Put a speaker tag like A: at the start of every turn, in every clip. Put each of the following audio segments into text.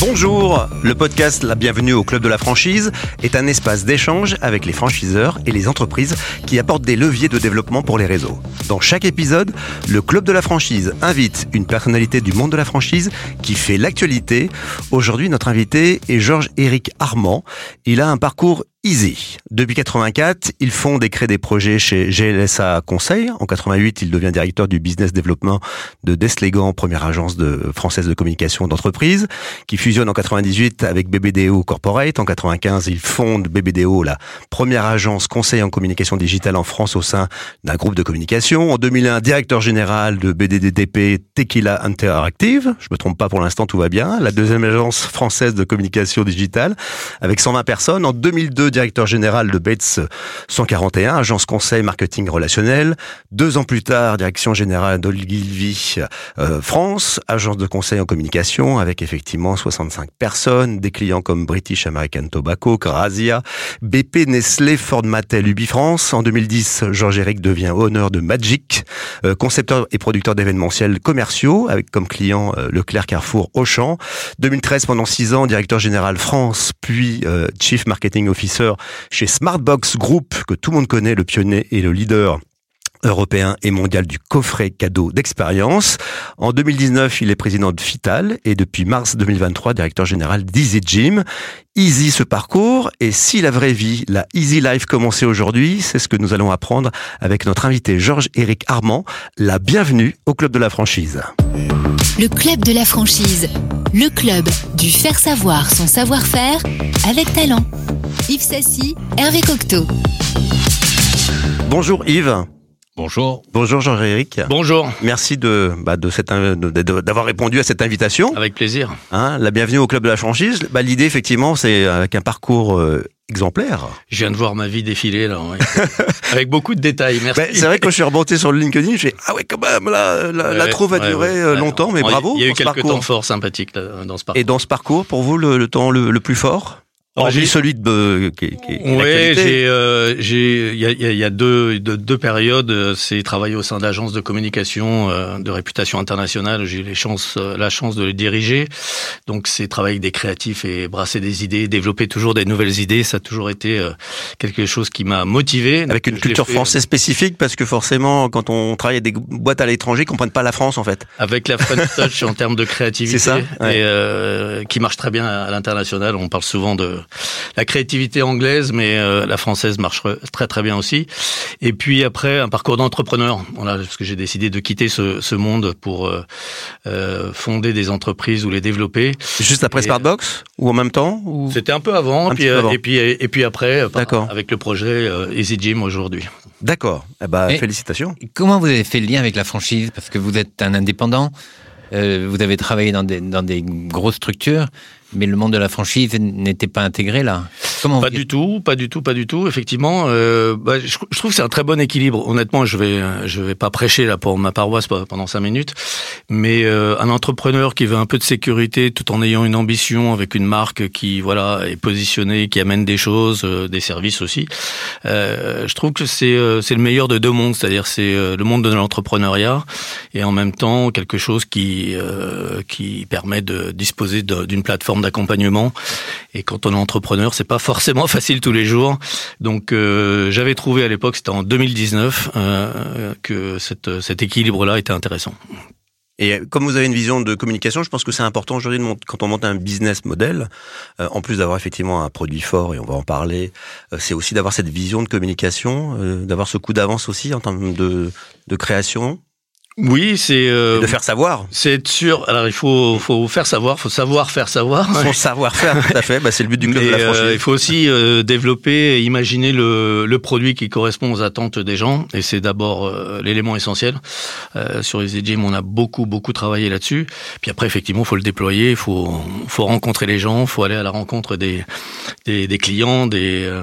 A: Bonjour, le podcast La Bienvenue au Club de la franchise est un espace d'échange avec les franchiseurs et les entreprises qui apportent des leviers de développement pour les réseaux. Dans chaque épisode, le Club de la franchise invite une personnalité du monde de la franchise qui fait l'actualité. Aujourd'hui, notre invité est Georges-Éric Armand. Il a un parcours Depuis 84, il fonde et crée des projets chez GLSA Conseil. En 88, il devient directeur du business development de Deslegan, première agence française de communication d'entreprise, qui fusionne en 98 avec BBDO Corporate. En 95, il fonde BBDO, la première agence conseil en communication digitale en France au sein d'un groupe de communication. En 2001, directeur général de BDDTP Tequila Interactive. Je me trompe pas pour l'instant, tout va bien. La deuxième agence française de communication digitale avec 120 personnes. En 2002, directeur général de Bates 141, agence conseil marketing relationnel. Deux ans plus tard, direction générale d'Olgilvy euh, France, agence de conseil en communication avec effectivement 65 personnes, des clients comme British American Tobacco, Grazia, BP, Nestlé, Ford Mattel, Ubifrance. En 2010, Georges-Éric devient honneur de Magic, euh, concepteur et producteur d'événementiels commerciaux avec comme client euh, Leclerc, Carrefour, Auchan. 2013, pendant six ans, directeur général France, puis euh, Chief Marketing Officer chez Smartbox Group, que tout le monde connaît, le pionnier et le leader européen et mondial du coffret cadeau d'expérience. En 2019, il est président de Fital et depuis mars 2023, directeur général d'Easy Gym. Easy ce parcours et si la vraie vie, la Easy Life commençait aujourd'hui, c'est ce que nous allons apprendre avec notre invité Georges-Éric Armand. La bienvenue au Club de la franchise.
B: Le Club de la franchise, le club du faire savoir son savoir-faire avec talent. Yves Sassy, Hervé Cocteau.
A: Bonjour Yves.
C: Bonjour.
A: Bonjour Jean-Éric.
C: Bonjour.
A: Merci de, bah, de cette, d'avoir répondu à cette invitation.
C: Avec plaisir.
A: Hein, la bienvenue au club de la franchise. Bah, l'idée effectivement, c'est avec un parcours euh, exemplaire.
C: Je viens de voir ma vie défiler là, ouais. avec beaucoup de détails. Merci.
A: Bah, c'est vrai que quand je suis remonté sur le LinkedIn, j'ai ah ouais quand même là, la, la trouve a duré euh, longtemps, mais bravo.
C: Il y a eu quelques temps forts sympathiques là, dans ce parcours.
A: Et dans ce parcours, pour vous, le, le temps le, le plus fort? J'ai celui de qui, qui
C: ouais, j'ai euh, j'ai il y a, y a deux, deux, deux périodes. C'est travailler au sein d'agences de communication euh, de réputation internationale. J'ai les chances euh, la chance de les diriger. Donc c'est travailler avec des créatifs et brasser des idées, développer toujours des nouvelles idées. Ça a toujours été euh, quelque chose qui m'a motivé.
A: Avec une culture française spécifique parce que forcément quand on travaille avec des boîtes à l'étranger, ils comprennent pas la France en fait.
C: Avec la French touch en termes de créativité,
A: ça,
C: ouais. et euh, qui marche très bien à l'international. On parle souvent de la créativité anglaise, mais euh, la française marche très très bien aussi. Et puis après, un parcours d'entrepreneur. Voilà, parce que j'ai décidé de quitter ce, ce monde pour euh, euh, fonder des entreprises ou les développer.
A: Juste après Smartbox ou en même temps ou...
C: C'était un peu avant, un puis, peu avant. et puis et puis après, avec le projet Easy Gym aujourd'hui.
A: D'accord. Eh ben, félicitations.
D: Comment vous avez fait le lien avec la franchise? Parce que vous êtes un indépendant. Euh, vous avez travaillé dans des, dans des grosses structures, mais le monde de la franchise n'était pas intégré là.
C: Comment pas du tout, pas du tout, pas du tout. Effectivement, euh, bah, je, je, trouve que c'est un très bon équilibre. Honnêtement, je vais, je vais pas prêcher là pour ma paroisse pendant cinq minutes, mais euh, un entrepreneur qui veut un peu de sécurité tout en ayant une ambition avec une marque qui voilà est positionnée, qui amène des choses, euh, des services aussi. Euh, je trouve que c'est euh, c'est le meilleur de deux mondes, c'est-à-dire c'est euh, le monde de l'entrepreneuriat et en même temps quelque chose qui qui permet de disposer d'une plateforme d'accompagnement. Et quand on est entrepreneur, c'est pas forcément facile tous les jours. Donc euh, j'avais trouvé à l'époque, c'était en 2019, euh, que cet équilibre-là était intéressant.
A: Et comme vous avez une vision de communication, je pense que c'est important aujourd'hui quand on monte un business model, euh, en plus d'avoir effectivement un produit fort et on va en parler, euh, c'est aussi d'avoir cette vision de communication, euh, d'avoir ce coup d'avance aussi en termes de création.
C: Oui, c'est euh,
A: de faire savoir.
C: C'est être sûr. Alors il faut faut faire savoir, faut savoir faire savoir.
A: Son savoir-faire, tout à fait. Bah, c'est le but du club de la franchise.
C: Euh, il faut aussi euh, développer et imaginer le, le produit qui correspond aux attentes des gens. Et c'est d'abord euh, l'élément essentiel. Euh, sur les Gym, on a beaucoup beaucoup travaillé là-dessus. Puis après, effectivement, faut le déployer. Il faut faut rencontrer les gens. Faut aller à la rencontre des des, des clients, des euh,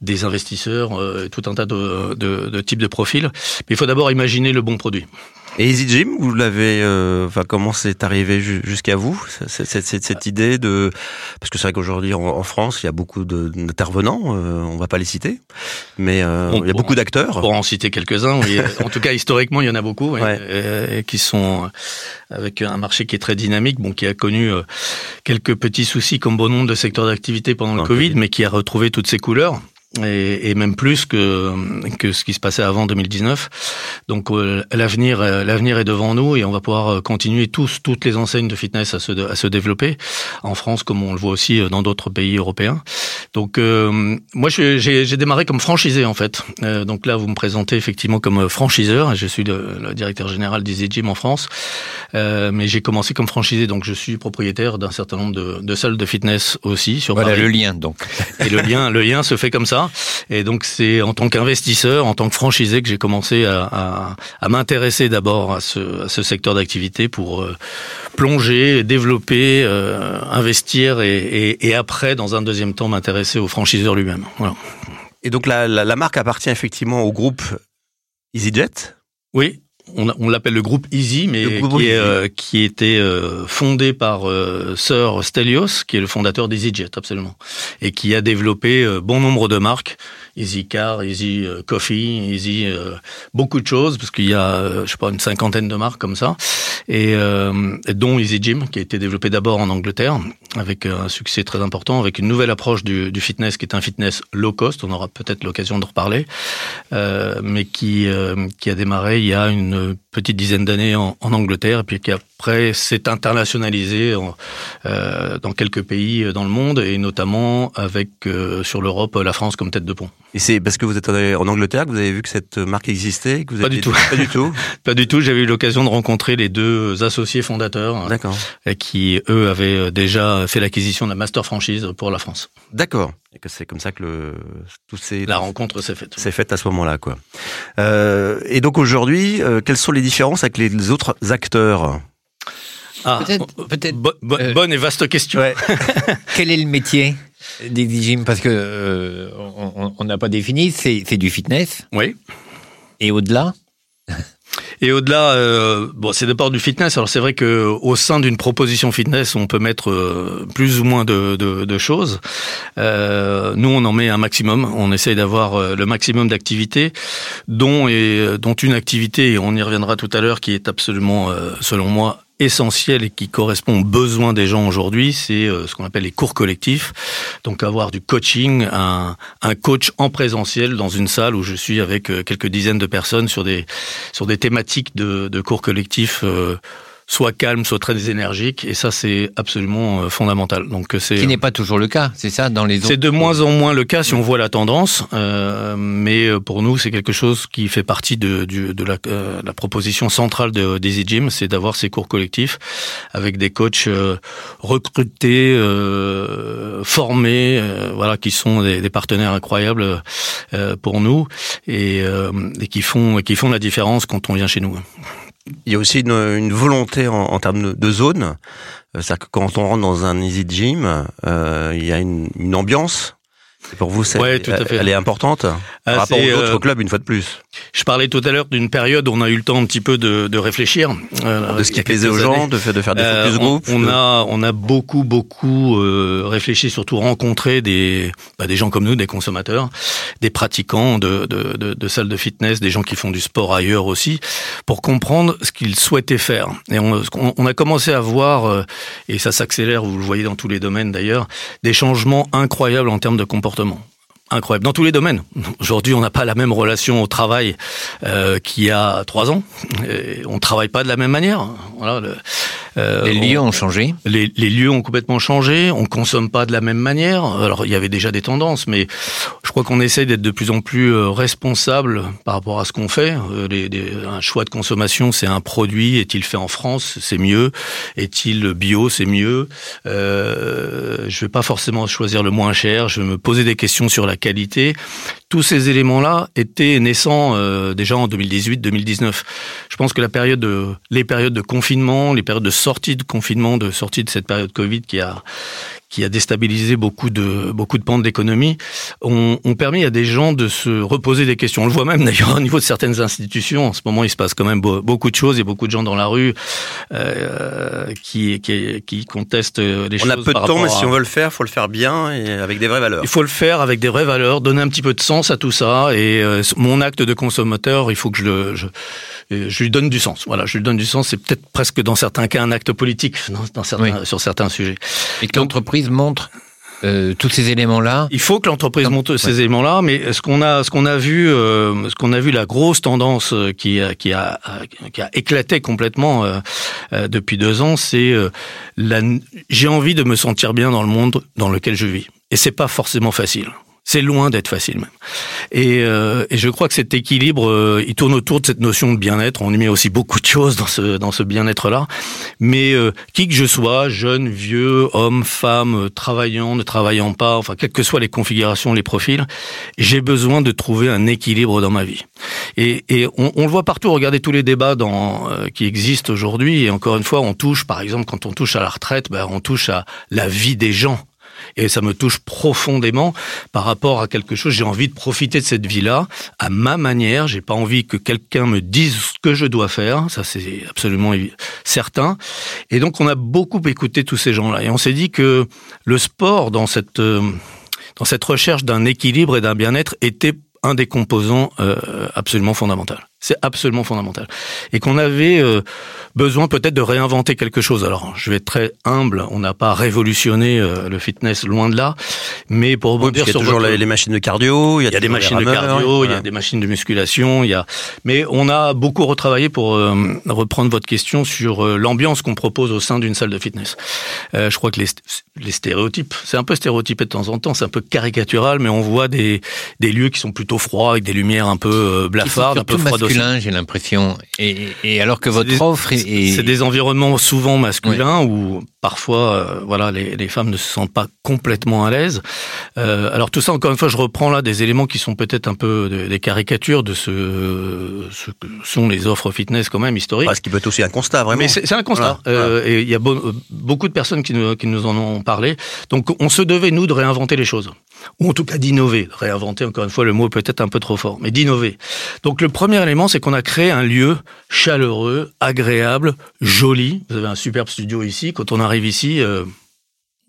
C: des investisseurs, tout un tas de, de, de types de profils. Mais il faut d'abord imaginer le bon produit.
A: Et Easy Gym, vous l'avez, euh, enfin comment c'est arrivé jusqu'à vous cette, cette, cette, idée de, parce que c'est vrai qu'aujourd'hui en, en, France il y a beaucoup d'intervenants, euh, on va pas les citer, mais euh,
C: on,
A: il y a beaucoup d'acteurs.
C: Pour en citer quelques-uns, oui. en tout cas historiquement il y en a beaucoup,
A: ouais.
C: et, et, qui sont avec un marché qui est très dynamique, bon qui a connu quelques petits soucis comme bon nombre de secteurs d'activité pendant le Covid, mais qui a retrouvé toutes ses couleurs et, et, même plus que que ce qui se passait avant 2019. Donc euh, l'avenir euh, l'avenir est devant nous et on va pouvoir euh, continuer tous toutes les enseignes de fitness à se à se développer en France comme on le voit aussi dans d'autres pays européens. Donc moi j'ai démarré comme franchisé en fait. donc là vous me présentez effectivement comme franchiseur. Je suis le, le directeur général d'Easy Gym en France, mais j'ai commencé comme franchisé donc je suis propriétaire d'un certain nombre de, de, salles de fitness aussi sur
D: voilà
C: Paris.
D: le lien donc.
C: Et le lien le lien se fait comme ça. Et donc c'est en tant qu'investisseur, en tant que franchisé que j'ai commencé à, à, à m'intéresser d'abord à ce, à ce, secteur d'activité pour euh, plonger, développer, euh, investir et, et, et, après, dans un deuxième temps, m'intéresser au franchiseur lui-même. Voilà.
A: Et donc la, la, la marque appartient effectivement au groupe EasyJet?
C: Oui, on, on l'appelle le groupe Easy, mais qui, est, euh, qui, était euh, fondé par euh, Sir Stelios, qui est le fondateur d'EasyJet, absolument, et qui a développé bon nombre de marques, Easy Car, Easy euh, Coffee, Easy beaucoup de choses, parce qu'il y a, je sais pas, une cinquantaine de marques comme ça, et, dont Easy Gym, qui a été développé d'abord en Angleterre, avec un succès très important, avec une nouvelle approche du, fitness, qui est un fitness low cost, on aura peut-être l'occasion de reparler, mais qui, qui a démarré il y a une petite dizaine d'années en, en, Angleterre, et puis qui après s'est internationalisé euh, dans quelques pays dans le monde, et notamment avec euh, sur l'Europe la France comme tête de pont.
A: Et c'est parce que vous êtes en Angleterre que vous avez vu que cette marque existait que vous
C: Pas du tout.
A: Pas du tout.
C: Pas du tout. J'avais eu l'occasion de rencontrer les deux associés fondateurs,
A: D'accord.
C: qui eux avaient déjà fait l'acquisition de la master franchise pour la France.
A: D'accord. Et que c'est comme ça que le tout ces
C: la rencontre s'est faite.
A: C'est faite à ce moment-là, quoi. Euh, et donc aujourd'hui, euh, quelles sont les différences avec les autres acteurs?
C: Ah,
D: peut-être,
C: bo bo euh, bonne et vaste question.
D: Ouais. Quel est le métier d'Easy Parce que euh, on n'a pas défini. C'est, c'est du fitness.
C: Oui.
D: Et au-delà?
C: Et au-delà, euh, bon, c'est d'abord du fitness. Alors c'est vrai que au sein d'une proposition fitness, on peut mettre euh, plus ou moins de, de, de choses. Euh, nous, on en met un maximum. On essaye d'avoir euh, le maximum d'activités, dont et dont une activité, et on y reviendra tout à l'heure, qui est absolument, euh, selon moi, essentiel et qui correspond aux besoins des gens aujourd'hui, c'est ce qu'on appelle les cours collectifs. Donc avoir du coaching, un, coach en présentiel dans une salle où je suis avec quelques dizaines de personnes sur des sur des thématiques de, de cours collectifs. Euh, soit calme, soit très énergique, et ça c'est absolument fondamental. Donc c'est
D: qui n'est pas toujours le cas, c'est ça dans les autres.
C: C'est de moins en moins le cas si on voit la tendance, euh, mais pour nous c'est quelque chose qui fait partie de, de, de la, euh, la, proposition centrale de d'Easy Gym, c'est d'avoir ces cours collectifs avec des coachs euh, recrutés, euh, formés, voilà, qui sont des, des partenaires incroyables pour nous et, et qui font qui font la différence quand on vient chez nous.
A: Il y a aussi une, une volonté en, en, termes de, de zone. C'est-à-dire que quand on rentre dans un easy gym, euh, il y a une, une ambiance. Et pour vous,
C: ouais, tout à fait.
A: elle est importante
C: ah,
A: par rapport aux autres euh, clubs, une fois de plus.
C: Je parlais tout à l'heure d'une période où on a eu le temps un petit peu de, de réfléchir,
A: euh, de ce qui plaisait aux gens, de faire, de faire des focus groupes.
C: On, on a on a beaucoup beaucoup euh, réfléchi, surtout rencontré des bah, des gens comme nous, des consommateurs, des pratiquants de, de, de, de salles de fitness, des gens qui font du sport ailleurs aussi, pour comprendre ce qu'ils souhaitaient faire. Et on, on a commencé à voir, euh, et ça s'accélère, vous le voyez dans tous les domaines d'ailleurs, des changements incroyables en termes de comportement incroyable dans tous les domaines. Aujourd'hui, on n'a pas la même relation au travail euh, qu'il y a trois ans. Et on travaille pas de la même manière.
D: Euh, les lieux
C: on,
D: ont changé.
C: Les, les, lieux ont complètement changé. On consomme pas de la même manière. Alors, il y avait déjà des tendances, mais je crois qu'on essaie d'être de plus en plus euh, responsable par rapport à ce qu'on fait. Euh, les, les, un choix de consommation, c'est un produit. Est-il fait en France? C'est mieux. Est-il bio? C'est mieux. Euh, je vais pas forcément choisir le moins cher. Je vais me poser des questions sur la qualité. Tous ces éléments-là étaient naissants euh, déjà en 2018-2019. Je pense que la période de, les périodes de confinement, les périodes de sortie de confinement, de sortie de cette période Covid qui a qui a déstabilisé beaucoup de beaucoup de pans de l'économie, ont, ont, permis à des gens de se reposer des questions. On le voit même d'ailleurs au niveau de certaines institutions. En ce moment, il se passe quand même beaucoup de choses. Il y a beaucoup de gens dans la rue euh, qui, qui, qui contestent les choses.
A: On a peu de temps, mais si on veut le faire, faut le faire bien et avec des vraies valeurs.
C: Il faut le faire avec des vraies valeurs, donner un petit peu de sens à tout ça. Et euh, mon acte de consommateur, il faut que je le je, je lui donne du sens. Voilà, je lui donne du sens. C'est peut-être presque dans certains cas un acte politique dans, certains, sur certains sujets.
D: Et que l'entreprise montre euh, tous ces éléments-là.
C: Il faut que l'entreprise montre ces éléments-là, mais ce qu'on a, ce qu'on a vu, euh, ce qu'on a vu, la grosse tendance euh, qui a, qui a, qui a éclaté complètement euh, depuis deux ans, c'est la. J'ai envie de me sentir bien dans le monde dans lequel je vis, et c'est pas forcément facile. C'est loin d'être facile même. Et, euh, et, je crois que cet équilibre, euh, il tourne autour de cette notion de bien-être. On y met aussi beaucoup de choses dans ce dans ce bien-être-là. Mais euh, qui que je sois, jeune, vieux, homme, femme, travaillant, ne travaillant pas, enfin quelles que soient les configurations, les profils, j'ai besoin de trouver un équilibre dans ma vie. Et, et on, on, le voit partout. Regardez tous les débats dans, qui existent aujourd'hui. Et encore une fois, on touche, par exemple, quand on touche à la retraite, ben, on touche à la vie des gens et ça me touche profondément par rapport à quelque chose. J'ai envie de profiter de cette vie-là à ma manière. J'ai pas envie que quelqu'un me dise ce que je dois faire. Ça, c'est absolument certain. Et donc, on a beaucoup écouté tous ces gens-là. Et on s'est dit que le sport, dans cette, euh, dans cette recherche d'un équilibre et d'un bien-être, était un des composants euh, absolument fondamentaux. C'est absolument fondamental. Et qu'on avait euh, besoin peut-être de réinventer quelque chose. Alors, je vais être très humble, on n'a pas révolutionné euh, le fitness, loin de là. Mais pour
A: rebondir sur... Il y a toujours les machines de cardio,
C: il y a, des machines de cardio, il y a des machines de musculation, il y a... Mais on a beaucoup retravaillé pour euh, reprendre votre question sur l'ambiance qu'on propose au sein d'une salle de fitness. je crois que les, les stéréotypes, c'est un peu stéréotypé de temps en temps, c'est un peu caricatural, mais on voit des, des lieux qui sont plutôt froids, avec des lumières un peu blafardes, un peu froides
D: j'ai l'impression. Et, et, alors que votre offre est...
C: C'est des environnements souvent masculins où parfois, euh, voilà, les, les, femmes ne se sentent pas complètement à l'aise. Euh, alors tout ça, encore une fois, je reprends là des éléments qui sont peut-être un peu des caricatures de ce, ce, que sont les offres fitness quand même historiques.
A: Parce qu'il peut être aussi un constat, vraiment.
C: Mais c'est un constat. Euh, et il y a beaucoup de personnes qui nous, qui nous en ont parlé. Donc on se devait, nous, de réinventer les choses. Ou en tout cas d'innover. Réinventer, encore une fois, le mot est peut-être un peu trop fort, mais d'innover. Donc le premier élément, c'est qu'on a créé un lieu chaleureux, agréable, joli. Vous avez un superbe studio ici. Quand on arrive ici, euh,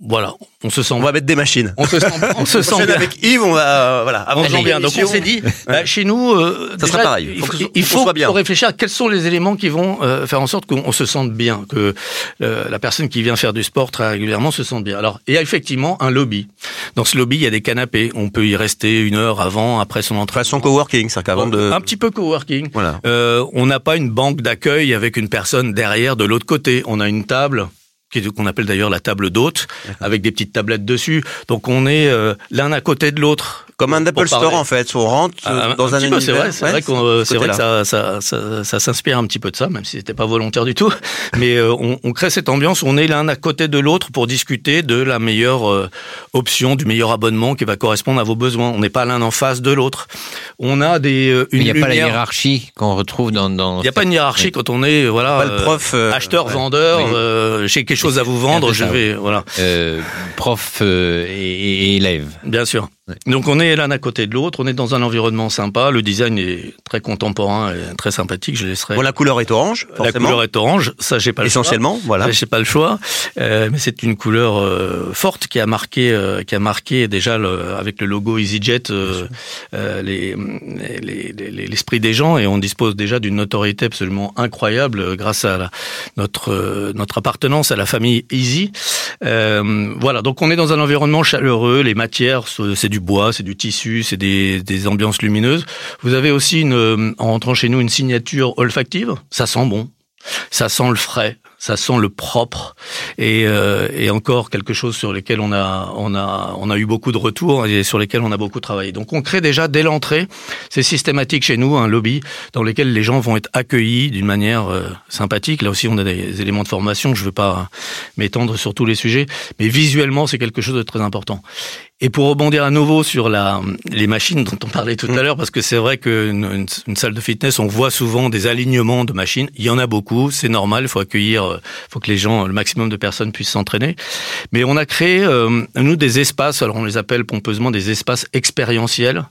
C: voilà, on se sent.
A: On va mettre des machines.
C: On se sent. On se sent bien.
A: Avec Yves, on va voilà
C: avancer bien. Donc on s'est dit, bah, chez nous, euh,
A: ça sera pareil.
C: Il faut, il faut, bien. réfléchir à quels sont les éléments qui vont euh, faire en sorte qu'on se sente bien, que euh, la personne qui vient faire du sport très régulièrement se sente bien. Alors, il y a effectivement un lobby. Dans ce lobby, il y a des canapés. On peut y rester une heure avant, après son entrée.
A: Façon coworking, ça qu'avant de.
C: Un petit peu coworking. Voilà. Euh, on n'a pas une banque d'accueil avec une personne derrière de l'autre côté. On a une table qu'on appelle d'ailleurs la table d'hôte, avec des petites tablettes dessus. Donc on est euh, l'un à côté de l'autre.
A: Comme un Apple Store en fait, on rentre ah, dans un, un,
C: C'est vrai, c'est vrai, c'est vrai que ça, ça, ça, ça s'inspire un petit peu de ça, même si c'était pas volontaire du tout. Mais euh, on, on, crée cette ambiance, on est l'un à côté de l'autre pour discuter de la meilleure euh, option, du meilleur abonnement qui va correspondre à vos besoins. On n'est pas l'un en face de l'autre. On a des
D: euh, une Il n'y a pas la hiérarchie qu'on retrouve dans. dans
C: il n'y a pas une hiérarchie quand on est voilà
A: pas le prof
C: acheteur vendeur. J'ai quelque chose à vous vendre, je vais voilà.
D: prof et, et élève.
C: Bien sûr. Donc on est l'un à côté de l'autre, on est dans un environnement sympa, le design est très contemporain et très sympathique, je laisserai.
A: Bon, la couleur est orange, forcément.
C: La couleur est orange, ça j'ai pas
A: le Essentiellement,
C: choix.
A: voilà.
C: J'ai pas le choix, euh, mais c'est une couleur euh, forte qui a marqué, euh, qui a marqué déjà le, avec le logo EasyJet l'esprit les, les, des gens et on dispose déjà d'une notoriété absolument incroyable grâce à la, notre notre appartenance à la famille Easy. voilà, donc on est dans un environnement chaleureux, les matières, c'est du bois, c'est du tissu, c'est des, des, ambiances lumineuses. Vous avez aussi, une, en rentrant chez nous, une signature olfactive. Ça sent bon. Ça sent le frais, ça sent le propre et, euh, et encore quelque chose sur lesquels on a on a on a eu beaucoup de retours et sur lesquels on a beaucoup travaillé. Donc on crée déjà dès l'entrée, c'est systématique chez nous un lobby dans lequel les gens vont être accueillis d'une manière euh, sympathique. Là aussi on a des éléments de formation, je ne veux pas m'étendre sur tous les sujets, mais visuellement c'est quelque chose de très important. Et pour rebondir à nouveau sur la, les machines dont on parlait tout à mm. l'heure, parce que c'est vrai qu'une une, salle de fitness, on voit souvent des alignements de machines. Il y en a beaucoup, c'est normal, il faut accueillir euh, faut que les gens, le maximum de personnes puissent s'entraîner. Mais on a créé euh, nous des espaces, alors on les appelle pompeusement des espaces expérientiels,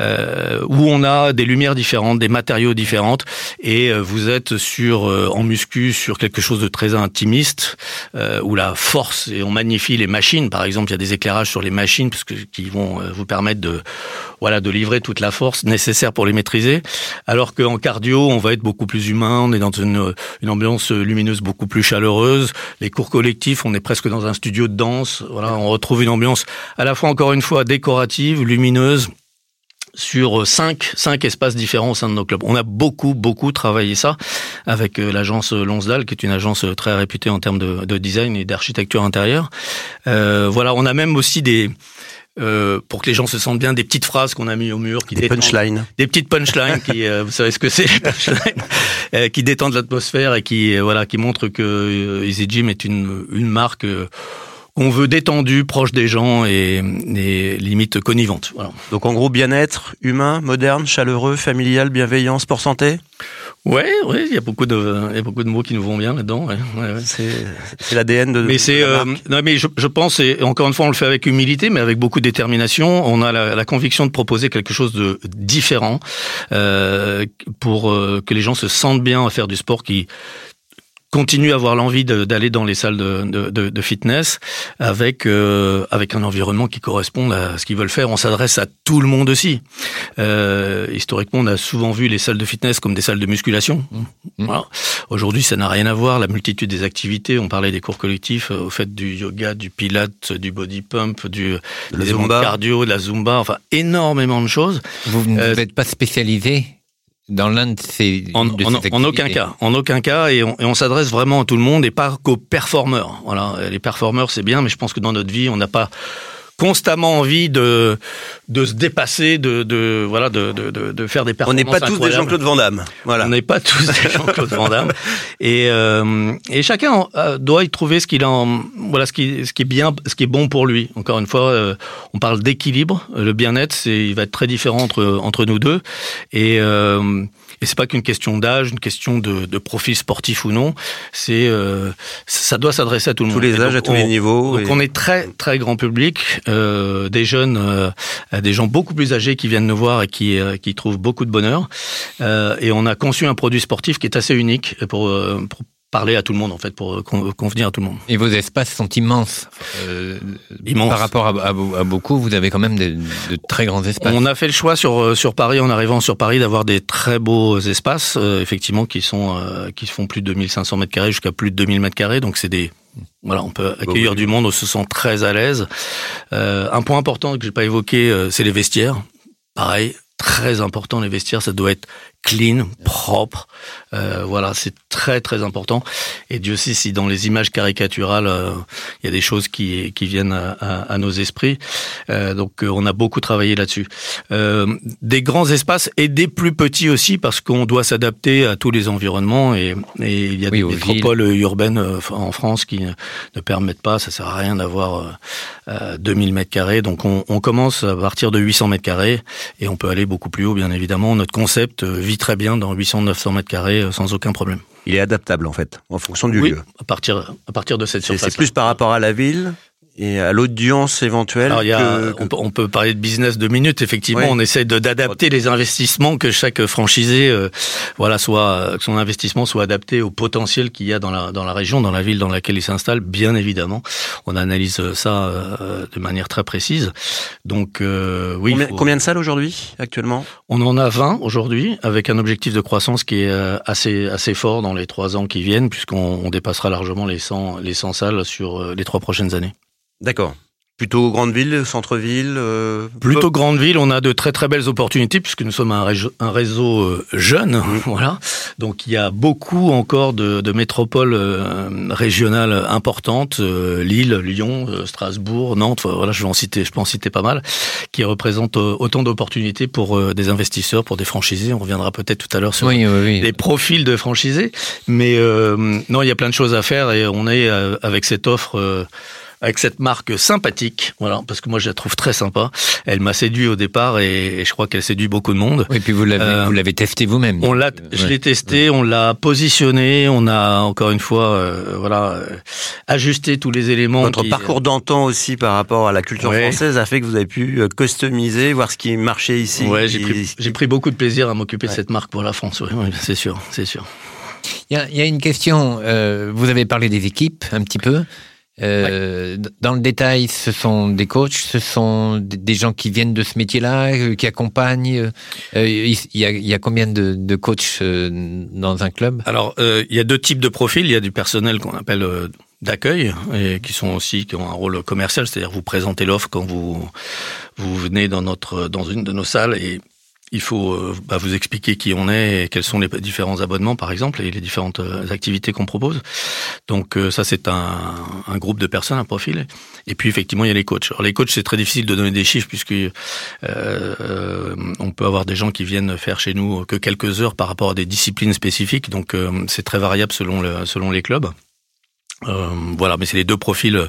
C: euh, où on a des lumières différentes, des matériaux différentes, et vous êtes sur en muscu sur quelque chose de très intimiste, où la force et on magnifie les machines. Par exemple, il y a des éclairages sur les machines qui vont vous permettre de voilà de livrer toute la force nécessaire pour les maîtriser. Alors qu'en cardio, on va être beaucoup plus humain, on est dans une, une ambiance lumineuse beaucoup plus chaleureuse. Les cours collectifs, on est presque dans un studio de danse. Voilà, on retrouve une ambiance à la fois encore une fois décorative, lumineuse sur cinq, cinq espaces différents au sein de nos clubs. On a beaucoup, beaucoup travaillé ça avec euh, l'agence Lonsdal, qui est une agence très réputée en termes de, de design et d'architecture intérieure. Euh, voilà, on a même aussi des, euh, pour que les gens se sentent bien, des petites phrases qu'on a mis au mur,
A: qui des punchlines,
C: des petites punchlines qui, euh, vous savez ce que c'est, euh, qui détendent l'atmosphère et qui, euh, voilà, qui montrent que Easy Gym est une une marque qu'on veut détendue, proche des gens et, et limite connivante. Voilà.
A: Donc en gros, bien-être humain, moderne, chaleureux, familial, bienveillant, sport santé?
C: Ouais, ouais, il y a beaucoup de, il y a beaucoup de mots qui nous vont bien là-dedans. Ouais, ouais, ouais.
A: C'est l'ADN de.
C: Mais c'est, euh, non, mais je, je pense, et encore une fois, on le fait avec humilité, mais avec beaucoup de détermination. On a la, la conviction de proposer quelque chose de différent euh, pour euh, que les gens se sentent bien à faire du sport qui continue à avoir l'envie d'aller dans les salles de, de, de fitness avec euh, avec un environnement qui corresponde à ce qu'ils veulent faire. On s'adresse à tout le monde aussi. Euh, historiquement, on a souvent vu les salles de fitness comme des salles de musculation. Mmh. Voilà. Aujourd'hui, ça n'a rien à voir. La multitude des activités. On parlait des cours collectifs, euh, au fait du yoga, du pilate, du body pump, du
A: de la
C: cardio, de la zumba. Enfin, énormément de choses.
D: Vous n'êtes euh, pas spécialisé dans l'un de ces,
C: en,
D: de
C: en, en, aucun cas, en aucun cas, et on, et on s'adresse vraiment à tout le monde et pas qu'aux performeurs. Voilà, les performeurs c'est bien, mais je pense que dans notre vie, on n'a pas constamment envie de de se dépasser, de, de voilà, de, de, de faire des performances.
A: On n'est pas tous des Jean-Claude Van Damme. Voilà.
C: On n'est pas tous des Jean-Claude Van Damme. Et euh, et chacun euh, doit y trouver ce qu'il en voilà ce qui ce qui est bien, ce qui est bon pour lui. Encore une fois, euh, on parle d'équilibre. Le bien-être, c'est il va être très différent entre entre nous deux. Et euh, et c'est pas qu'une question d'âge, une question de, de, profil sportif ou non. C'est euh, ça doit s'adresser à tout le
A: tous
C: monde.
A: les âges,
C: donc,
A: à tous
C: on,
A: les niveaux.
C: Donc
A: et...
C: on est très très grand public, euh, des jeunes, euh, des gens beaucoup plus âgés qui viennent nous voir et qui euh, qui trouvent beaucoup de bonheur. Et on a conçu un produit sportif qui est assez unique pour, pour parler à tout le monde en fait pour convenir à tout le monde.
D: Et vos espaces sont immenses.
C: Euh, immenses.
D: Par rapport à, à, à, beaucoup, vous avez quand même de, de, très grands espaces.
C: On a fait le choix sur sur Paris en arrivant sur Paris d'avoir des très beaux espaces euh, effectivement qui sont euh, qui font plus de 2500 mètres carrés jusqu'à plus de 2000 mètres carrés donc c'est des voilà, on peut accueillir du monde, on se sent très à l'aise. Euh, un point important que j'ai pas évoqué, euh, c'est les vestiaires. Pareil, très important les vestiaires, ça doit être clean, propre. Euh, voilà, c'est très très important. Et Dieu sait si dans les images caricaturales, euh, il y a des choses qui, qui viennent à, à, à nos esprits. Euh, donc on a beaucoup travaillé là-dessus. des grands espaces et des plus petits aussi parce qu'on doit s'adapter à tous les environnements et, et il y a oui, des métropoles villes. urbaines en France qui ne permettent pas. Ça sert à rien d'avoir 2000 mètres carrés. Donc on, on, commence à partir de 800 mètres carrés et on peut aller beaucoup plus haut, bien évidemment. Notre concept vit très bien dans 800-900 mètres carrés sans aucun problème.
A: Il est adaptable en fait, en fonction du
C: oui,
A: lieu.
C: À partir, à partir de cette surface.
A: C'est plus par rapport à la ville et à l'audience éventuelle.
C: Alors, y a,
A: que,
C: on, peut, on, peut, parler de business deux minutes. Effectivement, oui. on essaie d'adapter les investissements que chaque franchisé, euh, voilà, soit que son investissement soit adapté au potentiel qu'il y a dans la dans la région, dans la ville dans laquelle il s'installe. Bien évidemment, on analyse ça euh, de manière très précise. Donc, euh, oui.
A: Combien, faut... combien de salles aujourd'hui actuellement?
C: On en a 20 aujourd'hui, avec un objectif de croissance qui est euh, assez assez fort dans les trois ans qui viennent, puisqu'on dépassera largement les 100 les 100 salles sur euh, les trois prochaines années.
A: D'accord. Plutôt grande ville, centre-ville euh,
C: Plutôt grande ville, on a de très très belles opportunités puisque nous sommes un, réseau, un réseau euh, jeune, mmh. voilà. Donc il y a beaucoup encore de, de métropoles euh, régionales importantes, euh, Lille, Lyon, euh, Strasbourg, Nantes, voilà, je vais en citer, je peux en citer pas mal, qui représentent euh, autant d'opportunités pour des investisseurs, pour des franchisés. On reviendra peut-être tout à l'heure sur
D: oui, oui, oui.
C: les profils de franchisés, mais non, il y a plein de choses à faire et on est avec cette offre avec cette marque sympathique, voilà, parce que moi je la trouve très sympa. Elle m'a séduit au départ et, je crois qu'elle séduit beaucoup de monde.
D: Et puis vous l'avez, euh, vous l'avez testé vous-même.
C: On l'a, je l'ai testé, on l'a positionné, on a encore une fois, euh, voilà, euh, ajusté tous les éléments.
A: Votre parcours d'antan aussi par rapport à la culture française a fait que vous avez pu customiser, voir ce qui marchait ici.
C: Ouais, j'ai pris, pris, beaucoup de plaisir à m'occuper de cette marque pour la France. Oui, c'est sûr, c'est sûr.
D: Il y, a, il y a, une question. vous avez parlé des équipes un petit peu. Euh, dans le détail, ce sont des coachs, ce sont des gens qui viennent de ce métier-là, euh, qui accompagnent. Euh, il, y a, il, y a, combien de, de coachs dans un club?
C: Alors, il y a deux types de profils. Il y a du personnel qu'on appelle d'accueil et qui sont aussi qui ont un rôle commercial, c'est-à-dire vous présentez l'offre quand vous vous venez dans notre dans une de nos salles et il faut euh, bah, vous expliquer qui on est et quels sont les différents abonnements, par exemple, et les différentes euh, activités qu'on propose. Donc euh, ça, c'est un, un, groupe de personnes, un profil. Et puis effectivement, il y a les coachs. Alors les coachs, c'est très difficile de donner des chiffres puisque euh, on peut avoir des gens qui viennent faire chez nous que quelques heures par rapport à des disciplines spécifiques. Donc c'est très variable selon le, selon les clubs. voilà, mais c'est les deux profils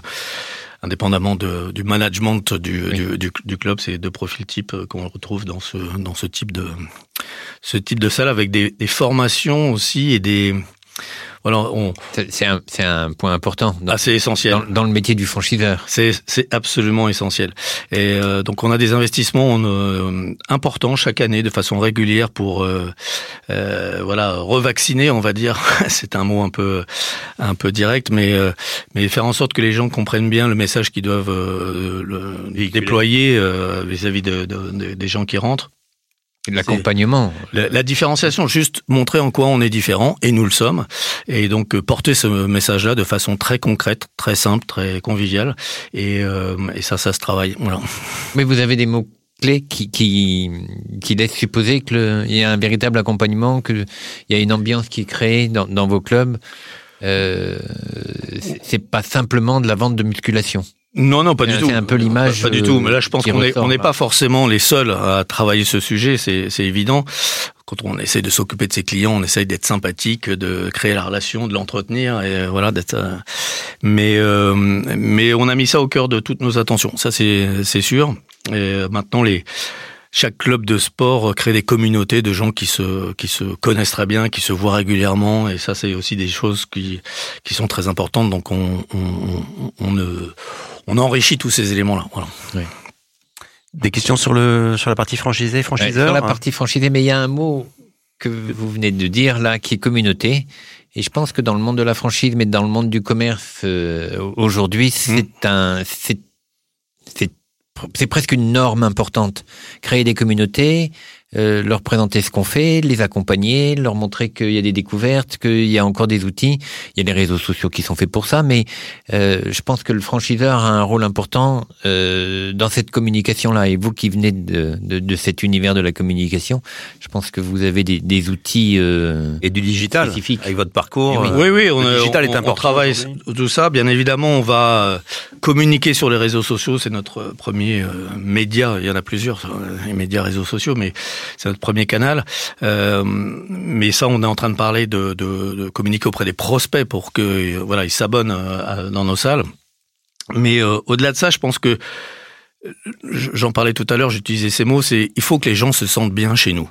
C: indépendamment de, du management du, du, du, club, c'est deux profils types euh, qu'on retrouve dans ce dans ce type de ce type de salle avec des, des formations aussi et des
D: c'est un, un, point important.
C: Dans, assez essentiel
D: dans, le métier du franchiseur.
C: C'est absolument essentiel. Et euh, donc on a des investissements euh, importants chaque année de façon régulière pour euh, euh voilà revacciner, on va dire. c'est un mot un peu un peu direct, mais mais faire en sorte que les gens comprennent bien le message qu'ils doivent le, déployer vis-à-vis de, de, des gens qui rentrent.
D: L'accompagnement.
C: La, la, différenciation, juste montrer en quoi on est différent, et nous le sommes, et donc euh, porter ce message-là de façon très concrète, très simple, très conviviale, et, euh, et ça, ça se travaille. Voilà.
D: Mais vous avez des mots clés qui, qui, qui laissent supposer qu'il y a un véritable accompagnement, qu'il y a une ambiance qui est créée dans, dans vos clubs. Euh, c'est pas simplement de la vente de musculation.
C: Non, non, pas du tout.
D: C'est un peu l'image.
C: Pas, du tout. Mais là, je pense qu'on est, on n'est pas forcément les seuls à travailler ce sujet. C'est, évident. Quand on essaie de s'occuper de ses clients, on essaye d'être sympathique, de créer la relation, de l'entretenir, et voilà, d'être. Euh, mais, euh, mais on a mis ça au cœur de toutes nos attentions. Ça, c'est, c'est sûr. Et maintenant, les chaque club de sport crée des communautés de gens qui se qui se connaissent très bien, qui se voient régulièrement, et ça c'est aussi des choses qui qui sont très importantes. Donc on on, on, on enrichit tous ces éléments-là. Voilà. Oui.
A: Des questions sur le sur la partie franchisée, franchiseur.
D: sur la partie franchisée, mais il y a un mot que vous venez de dire là, qui est communauté. Et je pense que dans le monde de la franchise, mais dans le monde du commerce euh, aujourd'hui, mmh. c'est un c'est c'est c'est presque une norme importante. Créer des communautés, euh, leur présenter ce qu'on fait, les accompagner, leur montrer qu'il y a des découvertes, qu'il y a encore des outils. Il y a les réseaux sociaux qui sont faits pour ça, mais euh, je pense que le franchiseur a un rôle important euh, dans cette communication-là. Et vous qui venez de, de, de, cet univers de la communication, je pense que vous avez des, des outils euh,
A: et du digital
D: spécifiques.
A: avec votre parcours.
C: Oui, oui, on, le digital est important. On travaille tout ça. Bien évidemment, on va euh, communiquer sur les réseaux sociaux. C'est notre premier média. Il y en a plusieurs, les médias réseaux sociaux, mais c'est notre premier canal. Euh, mais ça, on est en train de parler de, communiquer auprès des prospects pour que voilà, ils s'abonnent euh, dans nos salles. Mais euh, au-delà de ça, je pense que j'en parlais tout à l'heure, j'utilisais ces mots, c'est il faut que les gens se sentent bien chez nous.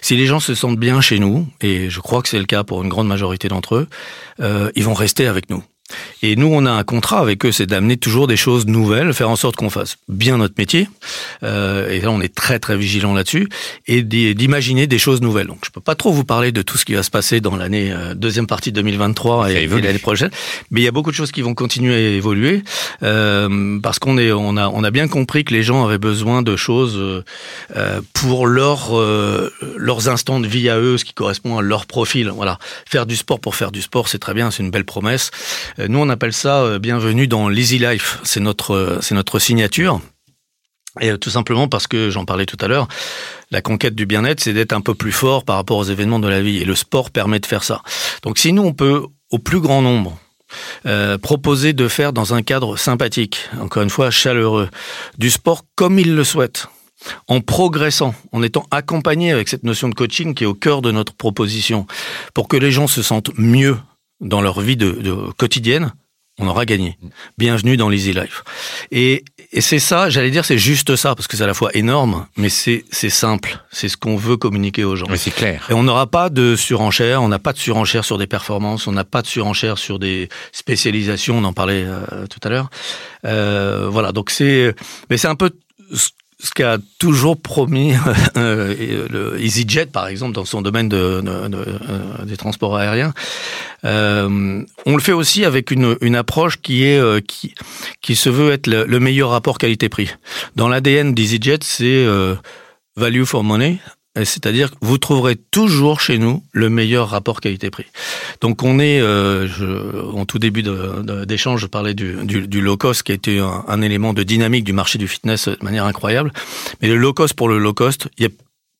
C: Si les gens se sentent bien chez nous, et je crois que c'est le cas pour une grande majorité d'entre eux, ils vont rester avec nous. Et nous, on a un contrat avec eux, c'est d'amener toujours des choses nouvelles, faire en sorte qu'on fasse bien notre métier. Euh, et là, on est très très vigilant là-dessus et d'imaginer des choses nouvelles. Donc, je peux pas trop vous parler de tout ce qui va se passer dans l'année euh, deuxième partie 2023 et, l'année prochaine, mais il y a beaucoup de choses qui vont continuer à évoluer euh, parce qu'on est, on a, on a bien compris que les gens avaient besoin de choses euh, pour leur euh, leurs instants de vie à eux, ce qui correspond à leur profil. Voilà, faire du sport pour faire du sport, c'est très bien, c'est une belle promesse. Euh, nous, on appelle ça euh, bienvenue dans l'Easy Life. C'est notre, euh, c'est notre signature. Et tout simplement parce que j'en parlais tout à l'heure, la conquête du bien-être, c'est d'être un peu plus fort par rapport aux événements de la vie. Et le sport permet de faire ça. Donc si nous, on peut, au plus grand nombre, proposer de faire dans un cadre sympathique, encore une fois chaleureux, du sport comme ils le souhaitent, en progressant, en étant accompagné avec cette notion de coaching qui est au cœur de notre proposition, pour que les gens se sentent mieux dans leur vie de, de quotidienne, on aura gagné. Bienvenue dans l'Easy Life. Et, et c'est ça, j'allais dire, c'est juste ça, parce que c'est à la fois énorme, mais c'est simple. C'est ce qu'on veut communiquer aux gens.
D: Mais c'est clair.
C: Et on n'aura pas de surenchère, on n'a pas de surenchère sur des performances, on n'a pas de surenchère sur des spécialisations, on en parlait euh, tout à l'heure. Euh, voilà, donc c'est, mais c'est un peu ce qu'a toujours promis euh, le EasyJet, par exemple, dans son domaine euh, des transports aériens. Euh, on le fait aussi avec une, approche qui est qui, qui se veut être le, meilleur rapport qualité-prix. Dans l'ADN d'EasyJet, c'est value for money, c'est-à-dire que vous trouverez toujours chez nous le meilleur rapport qualité-prix. Donc on est, euh, je, en tout début d'échange, je parlais du, du, du, low cost qui a été un, élément de dynamique du marché du fitness de manière incroyable. Mais le low cost pour le low cost, il y a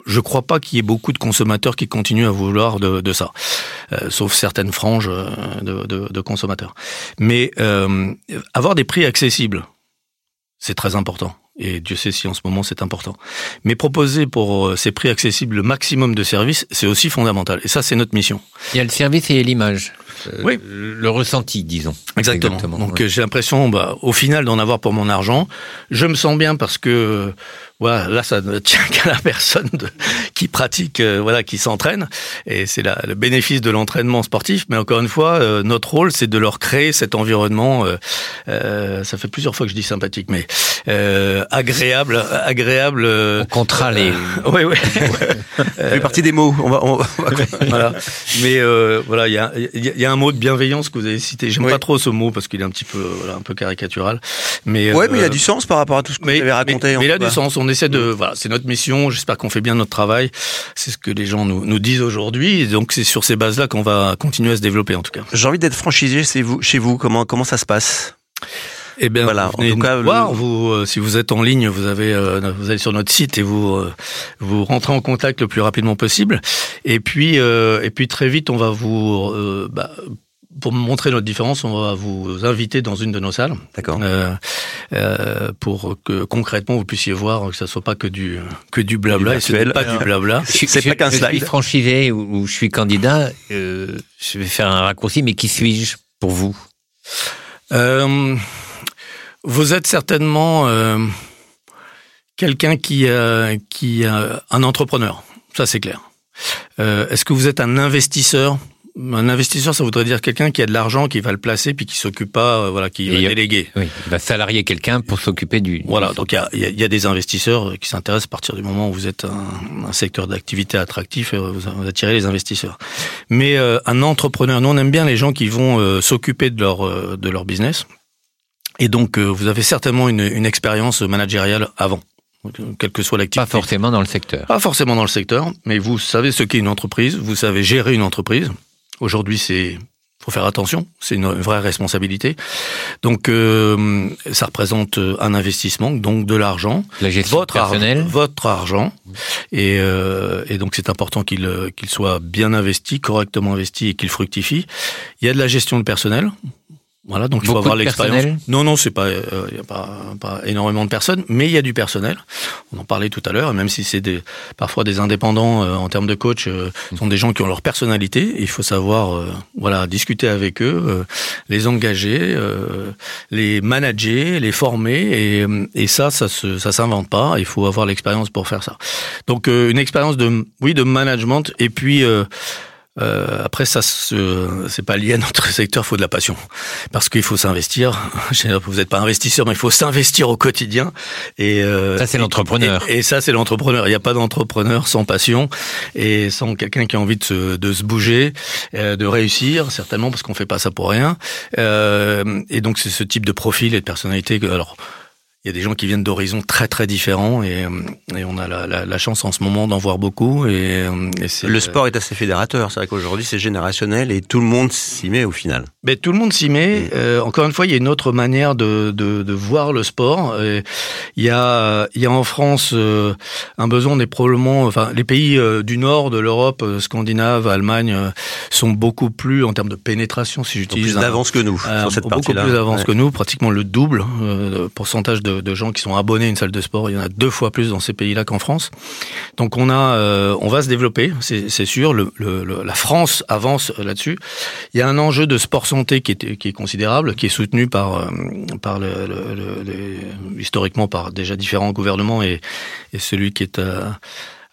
C: je crois pas qu'il y ait beaucoup de consommateurs qui continuent à vouloir de, de ça, euh, sauf certaines franges euh, de, de, de consommateurs. Mais euh, avoir des prix accessibles, c'est très important et Dieu sait si en ce moment c'est important. Mais proposer pour euh, ces prix accessibles le maximum de services, c'est aussi fondamental. Et ça, c'est notre mission.
D: Il y a le service et l'image.
C: Euh, oui.
D: Le ressenti, disons.
C: Exactement. Donc j'ai l'impression, bah, au final, d'en avoir pour mon argent. Je me sens bien parce que voilà, là, ça ne tient qu'à la personne qui pratique, euh, voilà, qui s'entraîne. Et c'est le bénéfice de l'entraînement sportif. Mais encore une fois, euh, notre rôle, c'est de leur créer cet environnement. Euh, ça fait plusieurs fois que je dis sympathique, mais agréable, agréable.
D: Au contrat, les.
C: oui, oui.
A: fait partie des mots. On va, on va...
C: voilà. Mais voilà, il y a, y a, un mot de bienveillance que vous avez cité. J'aime pas trop ce mot parce qu'il est un petit peu, voilà, un peu caricatural. Mais
A: ouais, mais il y a du sens par rapport à tout ce que
C: mais,
A: vous avez raconté.
C: Mais, il a du sens. On essaie de, voilà, c'est notre mission. J'espère qu'on fait bien notre travail. C'est ce que les gens nous, nous disent aujourd'hui. Donc c'est sur ces bases-là qu'on va continuer à se développer en tout cas.
A: J'ai envie d'être franchisé chez vous. Chez vous, comment comment ça se passe?
C: Eh bien, voilà, vous en tout cas, voir. Vous, euh, si vous êtes en ligne, vous avez, euh, vous allez sur notre site et vous, euh, vous rentrez en contact le plus rapidement possible. Et puis, et puis très vite, on va vous bah, pour montrer notre différence, on va vous inviter dans une de nos salles.
A: D'accord.
C: Euh, euh, pour que concrètement vous puissiez voir que ça soit pas que du que du blabla.
A: c'est
C: pas du blabla.
D: C'est pas qu'un slide. Je suis franchisé ou, je suis candidat. Euh, je vais faire un raccourci, mais qui suis-je pour vous
C: euh, Vous êtes certainement euh, quelqu'un qui qui un entrepreneur. Ça c'est clair. Est-ce que vous êtes un investisseur un investisseur, ça voudrait dire quelqu'un qui a de l'argent, qui va le placer, puis qui s'occupe pas, euh, voilà, qui va déléguer.
D: Oui, il va salarier quelqu'un pour s'occuper du.
C: Voilà, donc il y a, y a, des investisseurs qui s'intéressent à partir du moment où vous êtes un, un secteur d'activité attractif, et vous, attirez les investisseurs. Mais euh, un entrepreneur, nous on aime bien les gens qui vont euh, s'occuper de leur de leur business. Et donc vous avez certainement une, une expérience managériale avant quelle que soit l'activité.
D: Pas forcément dans le secteur.
C: Pas forcément dans le secteur, mais vous savez ce qu'est une entreprise, vous savez gérer une entreprise. Aujourd'hui, c'est faut faire attention, c'est une vraie responsabilité. Donc, euh, ça représente un investissement, donc de l'argent,
D: votre argent,
C: votre argent, et, euh, et donc c'est important qu'il qu'il soit bien investi, correctement investi et qu'il fructifie. Il y a de la gestion de personnel. Voilà, donc il faut avoir l'expérience. Non, non, c'est pas, il euh, y a pas, pas énormément de personnes, mais il y a du personnel. On en parlait tout à l'heure, même si c'est des, parfois des indépendants euh, en termes de coach, euh, sont des gens qui ont leur personnalité. il faut savoir, euh, voilà, discuter avec eux, les engager, les manager, les former, et, et ça, ça se, ça s'invente pas. Il faut avoir l'expérience pour faire ça. Donc une expérience de, oui, de management, et puis euh, après, ça, c'est pas lié à notre secteur. Il faut de la passion, parce qu'il faut s'investir. Vous n'êtes pas investisseur, mais il faut s'investir au quotidien.
D: Et euh, ça, c'est l'entrepreneur.
C: Et, ça, c'est l'entrepreneur. Il n'y a pas d'entrepreneur sans passion et sans quelqu'un qui a envie de se, de se bouger, euh, de réussir, certainement, parce qu'on fait pas ça pour rien. Euh, et donc, c'est ce type de profil et de personnalité. Que, alors il y a des gens qui viennent d'horizons très très différents et, euh, et on a la, la, la, chance en ce moment d'en voir beaucoup. Et, euh,
A: et le sport est assez fédérateur. C'est vrai qu'aujourd'hui c'est générationnel et tout le monde s'y met au final.
C: Mais tout le monde s'y met. Mm. Euh, encore une fois, il y a une autre manière de, de, de voir le sport. il y a il y a en France un besoin des probablement, enfin les pays du nord de l'Europe, scandinave, Allemagne, sont beaucoup plus en termes de pénétration, si j'utilise.
A: Plus d'avance que nous sur cette
C: partie-là. Beaucoup plus d'avance que nous, pratiquement le double pourcentage de de, gens qui sont abonnés à une salle de sport. Il y en a deux fois plus dans ces pays-là qu'en France. Donc on a, euh, on va se développer, c'est sûr. La France avance là-dessus. Il y a un enjeu de sport santé qui est, qui est considérable, qui est soutenu par, euh, par historiquement par déjà différents gouvernements et, et celui qui est à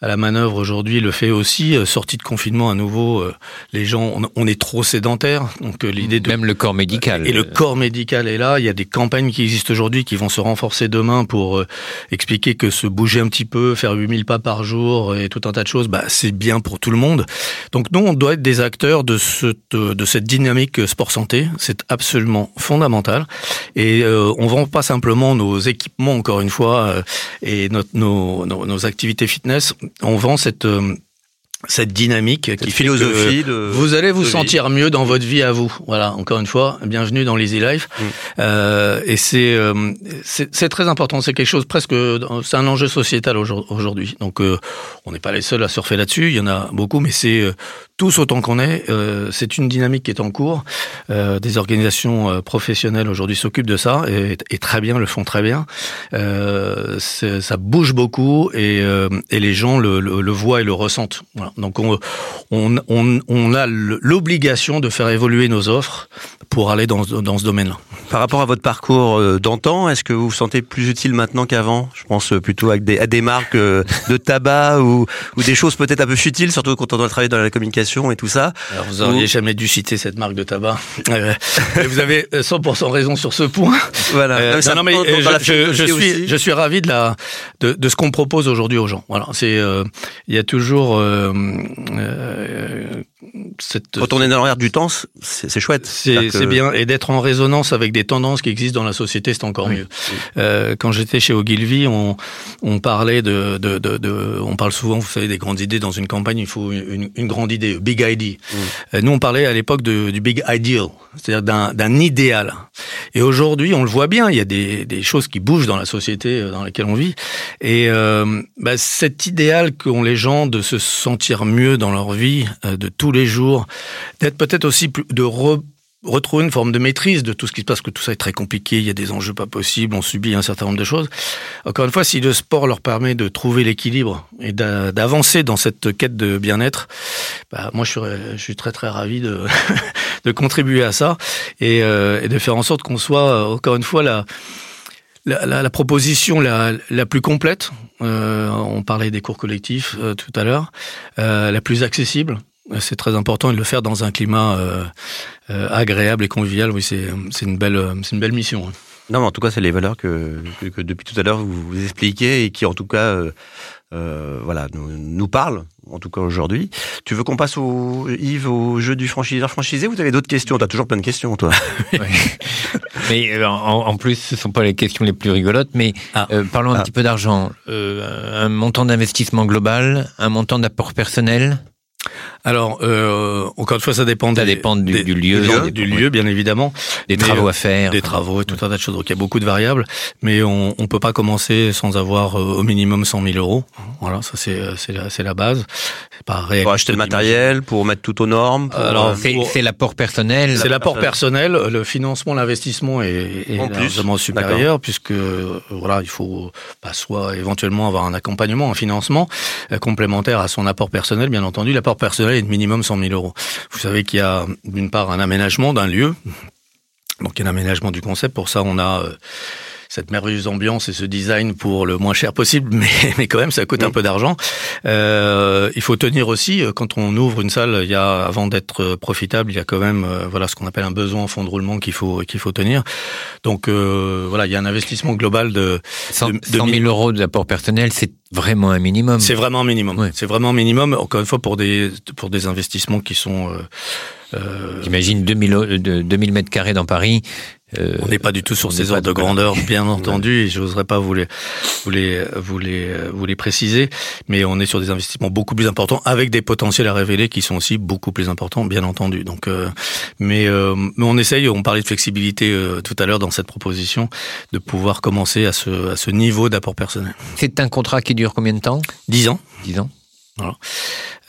C: à la manœuvre aujourd'hui le fait aussi. Euh, sortie de confinement à nouveau, euh, les gens, on, est trop sédentaires. Donc euh, l'idée de
D: même le corps médical.
C: Et le corps médical est là. Il y a des campagnes qui existent aujourd'hui qui vont se renforcer demain pour expliquer que se bouger un petit peu, faire 8000 pas par jour et tout un tas de choses, bah c'est bien pour tout le monde. Donc nous, on doit être des acteurs de cette de cette dynamique sport santé. C'est absolument fondamental. Et on vend pas simplement nos équipements encore une fois et notre, nos, nos, nos activités fitness on vend cette euh, cette dynamique
A: qui philosophie de
C: vous allez vous sentir mieux dans votre vie à vous. Voilà, encore une fois, bienvenue dans l'Easy Life. Mm. Euh, et euh, c'est c'est très important. C'est quelque chose presque, c'est un enjeu sociétal aujourd'hui. Donc euh, on n'est pas les seuls à surfer là-dessus. Il y en a beaucoup, mais c'est euh, tous autant qu'on est. Euh, c'est une dynamique qui est en cours. Euh, des organisations euh, professionnelles aujourd'hui s'occupent de ça et, et, très bien, le font très bien. ça bouge beaucoup et, et les gens le, le, le, voient et le ressentent. Voilà. Donc on, on, on, on a l'obligation de faire évoluer nos offres pour aller dans, dans ce domaine-là.
A: Par rapport à votre parcours d'antan, est-ce que vous vous sentez plus utile maintenant qu'avant? Je pense plutôt à des, à des marques de tabac ou, ou des choses peut-être un peu futiles, surtout quand on doit travailler dans la communication et tout ça.
C: Alors vous n'auriez jamais dû citer cette marque de tabac. Euh, vous avez 100% raison sur ce point.
A: Voilà.
C: Euh, non, mais je, je, suis, je suis ravi de la de, de ce qu'on propose aujourd'hui aux gens. Voilà, c'est euh, il y a toujours euh, ähm, äh,
A: cette retourner dans l'arrière du temps, c'est chouette.
C: C'est bien et d'être en résonance avec des tendances qui existent dans la société, c'est encore mieux. Euh, quand j'étais chez Ogilvy, on, on parlait de, de, de, de, on parle souvent, vous savez, des grandes idées dans une campagne. Il faut une, une grande idée, big idea. Euh, nous, on parlait à l'époque du big ideal, c'est-à-dire d'un idéal. Et aujourd'hui, on le voit bien, il y a des, des choses qui bougent dans la société euh, dans laquelle on vit. Et euh, bah, cet idéal qu'ont les gens de se sentir mieux dans leur vie, euh, de tous les jours, d'être peut-être aussi de retrouver une forme de maîtrise de tout ce qui se passe, que tout ça est très compliqué, il y a des enjeux pas possibles, on subit un certain nombre de choses. Encore une fois, si le sport leur permet de trouver l'équilibre et d'avancer dans cette quête de bien-être, bah, moi je suis, très très ravi de, contribuer à ça et, euh, et de faire en sorte qu'on soit, encore une fois, la, proposition la, plus complète. Euh, on parlait des cours collectifs euh, tout à l'heure, euh, la plus accessible c'est très important de le faire dans un climat euh, euh, agréable et convivial. Oui, c'est une belle c'est une belle mission. Hein.
A: Non, mais en tout cas, c'est les valeurs que, que, depuis tout à l'heure vous, vous expliquez et qui, en tout cas, euh, euh, voilà, nous, nous parlent, en tout cas aujourd'hui. Tu veux qu'on passe au Yves au jeu du franchiseur franchisé Vous avez d'autres questions? T'as toujours plein de questions, toi.
D: mais en, en, plus, ce sont pas les questions les plus rigolotes. Mais ah. parlons un ah. petit peu d'argent. un montant d'investissement global, un montant d'apport personnel?
C: Alors, euh, encore une fois, ça dépend.
D: Ça dépend du,
C: du
D: lieu,
C: du, lieu, bien évidemment.
D: Des travaux à faire.
C: Des travaux et tout un tas de choses. Donc, il y a beaucoup de variables, mais on ne peut pas commencer sans avoir euh, au minimum 100 000 euros. Voilà, ça c'est euh, c'est la, la base.
A: Pas pour acheter le matériel, pour mettre tout aux normes.
D: Alors, c'est l'apport personnel.
C: C'est l'apport personnel. Le financement, l'investissement est, est largement supérieur, puisque voilà, il faut pas soit éventuellement avoir un accompagnement, un financement complémentaire à son apport personnel, bien entendu. L'apport personnel est de minimum 100 000 euros. Vous savez qu'il y a d'une part un aménagement d'un lieu, donc il y a un aménagement du concept. Pour ça, on a euh, cette merveilleuse ambiance et ce design pour le moins cher possible, mais, mais quand même, ça coûte un peu d'argent. Euh, il faut tenir aussi, euh, quand on ouvre une salle, il y a, avant d'être profitable, il y a quand même, euh, voilà, ce qu'on appelle un besoin en fonds de roulement qu'il faut, qu'il faut tenir. Donc, euh, voilà, il y a un investissement global de,
D: 100, de, 100 000 euros d'apport personnel, c'est vraiment un minimum.
C: C'est vraiment un minimum. C'est vraiment un minimum. Encore une fois, pour des, pour des investissements qui sont, euh,
D: J'imagine 2000, 2000 mètres carrés dans Paris.
C: Euh, on n'est pas du tout sur ces ordres de grandeur, bien entendu, et je n'oserais pas vous les, vous, les, vous, les, vous les préciser, mais on est sur des investissements beaucoup plus importants, avec des potentiels à révéler qui sont aussi beaucoup plus importants, bien entendu. Donc, euh, mais, euh, mais on essaye, on parlait de flexibilité euh, tout à l'heure dans cette proposition, de pouvoir commencer à ce, à ce niveau d'apport personnel.
D: C'est un contrat qui dure combien de temps?
C: Dix ans.
D: Dix ans. Voilà.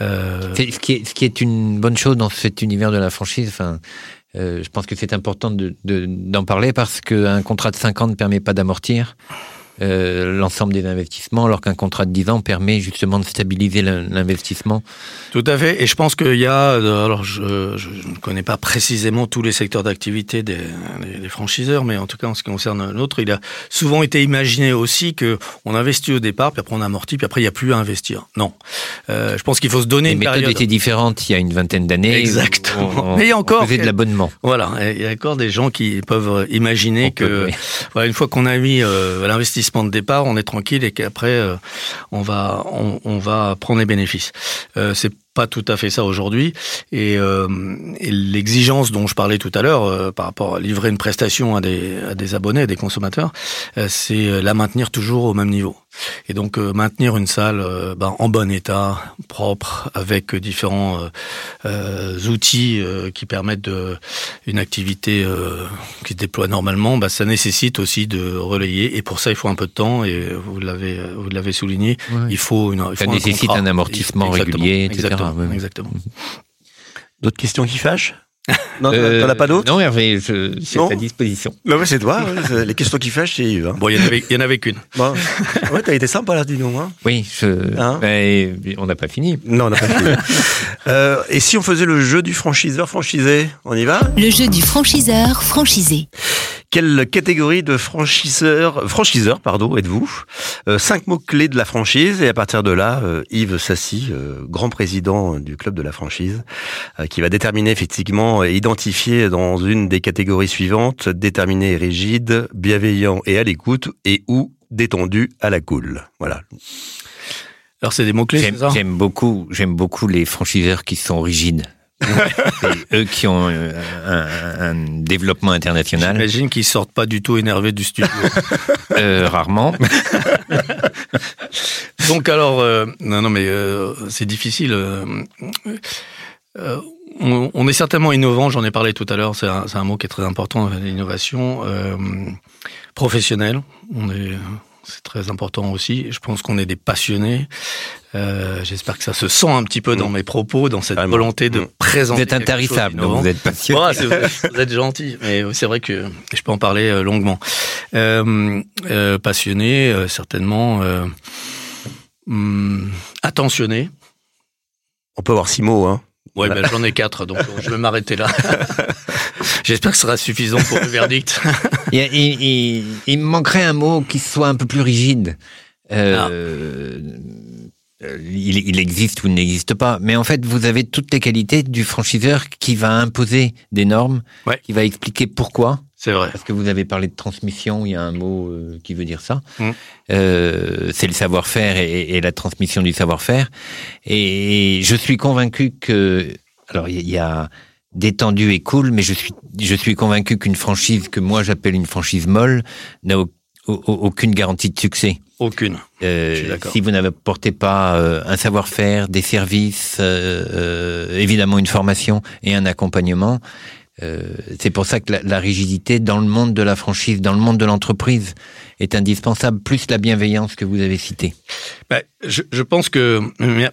D: Euh... Ce, qui est, ce qui est une bonne chose dans cet univers de la franchise, enfin, je pense que c'est important d'en de, d'en parler parce qu'un contrat de 5 ans ne permet pas d'amortir. Euh, l'ensemble des investissements, alors qu'un contrat de 10 ans permet justement de stabiliser l'investissement.
C: Tout à fait. Et je pense qu'il y a, euh, alors je, ne connais pas précisément tous les secteurs d'activité des, des, franchiseurs, mais en tout cas en ce qui concerne l'autre, il a souvent été imaginé aussi que on investit au départ, puis après on amortit, puis après il n'y a plus à investir. Non. Euh, je pense qu'il faut se donner
D: les
C: une
D: méthodes
C: période.
D: étaient différentes il y a une vingtaine d'années.
C: Exactement.
D: mais il y a encore. On faisait de l'abonnement.
C: Voilà. Il y a encore des gens qui peuvent imaginer que, voilà, une fois qu'on a mis euh, l'investissement de départ, on est tranquille et qu'après euh, on va on, va prendre les bénéfices. Euh, c'est pas tout à fait ça aujourd'hui. Et, euh, l'exigence dont je parlais tout à l'heure par rapport à livrer une prestation à des, abonnés, à des consommateurs, c'est la maintenir toujours au même niveau. Et donc maintenir une salle ben, en bon état, propre, avec différents outils qui permettent de, une activité qui se déploie normalement, ben, ça nécessite aussi de relayer. Et pour ça, il faut un peu de temps. Et vous l'avez vous l'avez souligné, il faut une. Il
D: ça nécessite un, amortissement régulier, etc.
C: Exactement.
A: D'autres questions qui fâchent? Non,
D: euh,
A: t'en as pas d'autres
D: Non, Hervé, je suis à ta disposition.
A: Non, mais c'est toi. les questions qui fâchent, c'est Yves. Hein.
C: Bon, il y en avait, qu'une.
A: Bon. Ouais, t'as été sympa là, dis-nous. Hein.
D: Oui, je... Hein on n'a pas fini.
A: Non, on n'a pas fini. euh, et si on faisait le jeu du franchiseur franchisé On y va?
B: Le jeu du franchiseur franchisé.
A: Quelle catégorie de franchiseur, franchiseur pardon, êtes-vous euh, Cinq mots clés de la franchise et à partir de là, euh, Yves Sassy, euh, grand président du club de la franchise, qui va déterminer effectivement et identifier dans une des catégories suivantes déterminé et rigide, bienveillant et à l'écoute et ou détendu à la cool. Voilà.
C: Alors c'est des mots clés.
D: J'aime beaucoup, j'aime beaucoup les franchiseurs qui sont rigides. Eux qui ont euh, un, développement international.
C: J'imagine qu'ils sortent pas du tout énervés du studio.
D: euh, rarement.
C: Donc alors, euh, non, non, mais euh, c'est difficile. On, on, est certainement innovant, j'en ai parlé tout à l'heure, c'est un, un, mot qui est très important, l'innovation professionnelle. On est c'est très important aussi. Je pense qu'on est des passionnés. Euh, J'espère que ça se sent un petit peu dans mm. mes propos, dans cette volonté de mm. présenter.
D: Vous êtes intarissable, donc vous êtes passionné.
C: vous, êtes, gentil, mais c'est vrai que je peux en parler euh, longuement. Euh, euh, passionné, euh, certainement. Hum, attentionné.
A: On peut avoir six mots, hein.
C: Ouais, ben, j'en ai quatre, donc je vais m'arrêter là. J'espère que ce sera suffisant pour le verdict.
D: il, il, me manquerait un mot qui soit un peu plus rigide. Euh, ah. il, il, existe ou il n'existe pas, mais en fait, vous avez toutes les qualités du franchiseur qui va imposer des normes,
C: ouais.
D: qui va expliquer pourquoi.
C: C'est vrai.
D: Parce que vous avez parlé de transmission, il y a un mot euh, qui veut dire ça. Mmh. Euh, c'est le savoir-faire et, et, la transmission du savoir-faire. Et je suis convaincu que, alors il y a détendu et cool, mais je suis, je suis convaincu qu'une franchise que moi j'appelle une franchise molle n'a aucune garantie de succès.
C: Aucune.
D: Euh, si vous n'apportez pas euh, un savoir-faire, des services, euh, euh, évidemment une formation et un accompagnement, euh, c'est pour ça que la, rigidité dans le monde de la franchise, dans le monde de l'entreprise, est indispensable, plus la bienveillance que vous avez citée.
C: Ben, je, pense que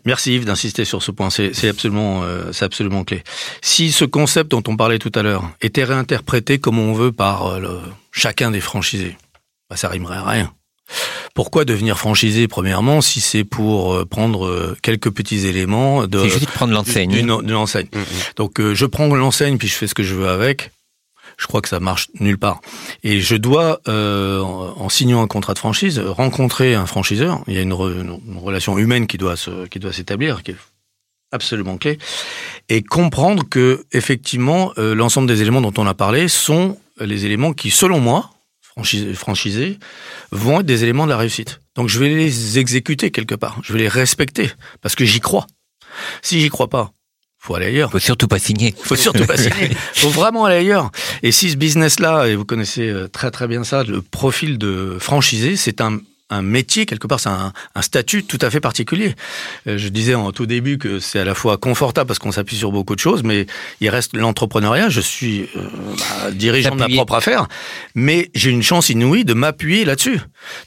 C: merci Yves d'insister sur ce point. C'est absolument, euh, absolument clé. Si ce concept dont on parlait tout à l'heure était réinterprété comme on veut par euh, chacun des franchisés, ben, ça rimerait à rien. Pourquoi devenir franchisé premièrement si c'est pour euh, prendre euh, quelques petits éléments de
D: prendre l'enseigne.
C: D'une enseigne. Mm, mm. Donc euh, je prends l'enseigne puis je fais ce que je veux avec. Je crois que ça marche nulle part. Et je dois, euh, en signant un contrat de franchise, rencontrer un franchiseur. Il y a une, une relation humaine qui doit se, qui doit s'établir, qui est absolument clé, et comprendre que effectivement l'ensemble des éléments dont on a parlé sont les éléments qui, selon moi, franchisés vont être des éléments de la réussite. Donc je vais les exécuter quelque part, je vais les respecter parce que j'y crois. Si j'y crois pas, faut aller ailleurs.
D: Faut surtout pas signer.
C: Faut surtout pas signer. Faut vraiment aller ailleurs. Et si ce business-là, et vous connaissez euh, très très bien ça, le profil de franchisé, c'est un un métier, quelque part, c'est un, un, statut tout à fait particulier. Euh, je disais en tout début que c'est à la fois confortable parce qu'on s'appuie sur beaucoup de choses, mais il reste l'entrepreneuriat. Je suis euh, bah, dirigeant de ma propre affaire, mais j'ai une chance inouïe de m'appuyer là-dessus.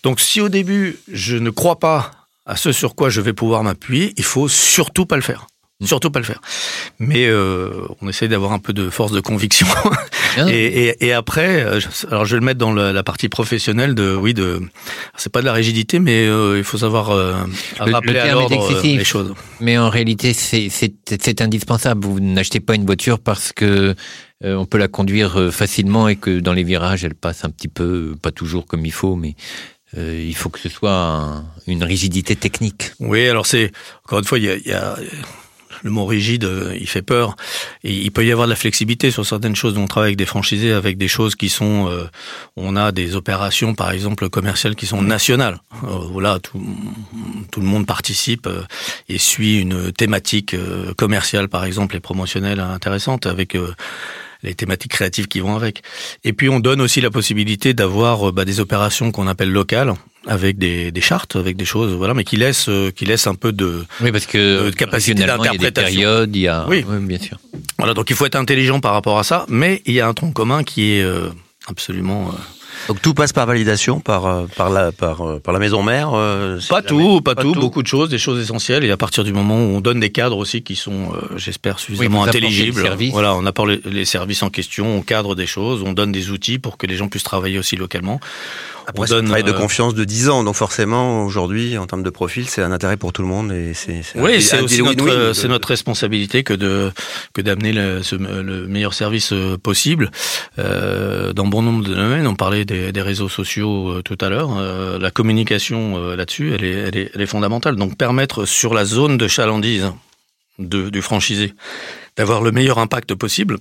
C: Donc si au début, je ne crois pas à ce sur quoi je vais pouvoir m'appuyer, il faut surtout pas le faire. Surtout pas le faire. Mais euh, on essaye d'avoir un peu de force de conviction. Et, et, et, après, euh, alors je vais le mettre dans la, la partie professionnelle de, oui, de, c'est pas de la rigidité, mais euh, il faut savoir euh,
D: Le- le
C: rappeler à
D: terme est
C: l'ordre euh, les choses.
D: Mais en réalité, c'est- indispensable. Vous n'achetez pas une voiture parce que euh, on peut la conduire facilement et que dans les virages, elle passe un petit peu, pas toujours comme il faut, mais euh, il faut que ce soit un- une rigidité technique.
C: Oui, alors c'est encore une fois, il y a, il y a- le mot rigide, euh, il fait peur. Il peut y avoir de la flexibilité sur certaines choses. On travaille avec des franchisés, avec des choses qui sont, euh, on a des opérations, par exemple commerciales, qui sont nationales. Euh, voilà, tout, le monde participe et suit une thématique commerciale, par exemple, et promotionnelle intéressante avec. les thématiques créatives qui vont avec. Et puis on donne aussi la possibilité d'avoir bah, des opérations qu'on appelle locales, avec des, des chartes, avec des choses, voilà, mais qui laissent, euh, qui laissent un peu de,
D: Oui, parce que
C: Euh, de capacité
D: régionalement, il y a des
C: d'interprétation.
D: périodes, il y a.
C: Oui.
D: bien sûr.
C: voilà. Donc il faut être intelligent par rapport à ça, mais il y a un tronc commun qui est euh, absolument
A: Donc tout passe par validation, par, euh, par, la, par, euh, par la maison mère euh,
C: pas tout, pas, tout, beaucoup de choses, des choses essentielles. Et à partir du moment où on donne des cadres aussi qui sont, euh, j'espère, suffisamment
D: apportez
C: intelligibles. Voilà, on apporte les, services en question, on cadre des choses, on donne des outils pour que les gens puissent travailler aussi localement.
A: Après,
C: on
A: c'est un
C: donne,
A: travail de confiance de 10 ans. Donc forcément, aujourd'hui, en termes de profil, c'est un intérêt pour tout le monde. Et c'est,
C: Oui, c'est aussi notre, c'est notre responsabilité que de que d'amener le, meilleur service possible euh, dans bon nombre de domaines. On parlait des, réseaux sociaux euh, tout à l'heure. Euh, la communication euh, là-dessus, elle est, elle, est, fondamentale. Donc permettre sur la zone de chalandise du franchisé d'avoir le meilleur impact possible.